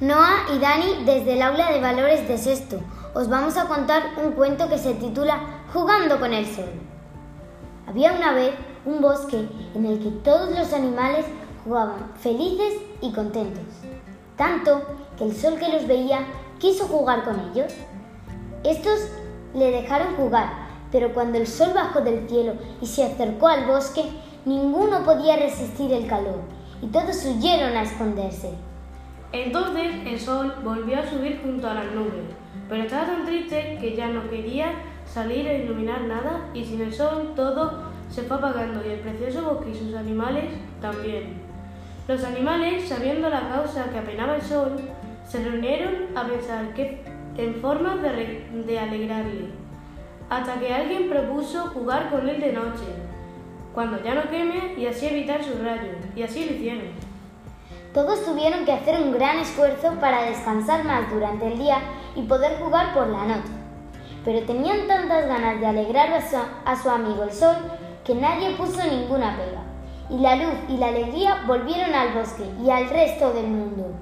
Noah y Dani desde el aula de valores de sexto. Os vamos a contar un cuento que se titula Jugando con el sol. Había una vez un bosque en el que todos los animales jugaban felices y contentos, tanto que el sol que los veía quiso jugar con ellos. Estos le dejaron jugar, pero cuando el sol bajó del cielo y se acercó al bosque, ninguno podía resistir el calor y todos huyeron a esconderse. Entonces el sol volvió a subir junto a las nubes, pero estaba tan triste que ya no quería salir a iluminar nada y sin el sol todo se fue apagando y el precioso bosque y sus animales también. Los animales, sabiendo la causa que apenaba el sol, se reunieron a pensar que, en formas de, de alegrarle, hasta que alguien propuso jugar con él de noche, cuando ya no queme y así evitar sus rayos, y así lo hicieron. Todos tuvieron que hacer un gran esfuerzo para descansar más durante el día y poder jugar por la noche. Pero tenían tantas ganas de alegrar a su, amigo el sol que nadie puso ninguna pega. Y la luz y la alegría volvieron al bosque y al resto del mundo.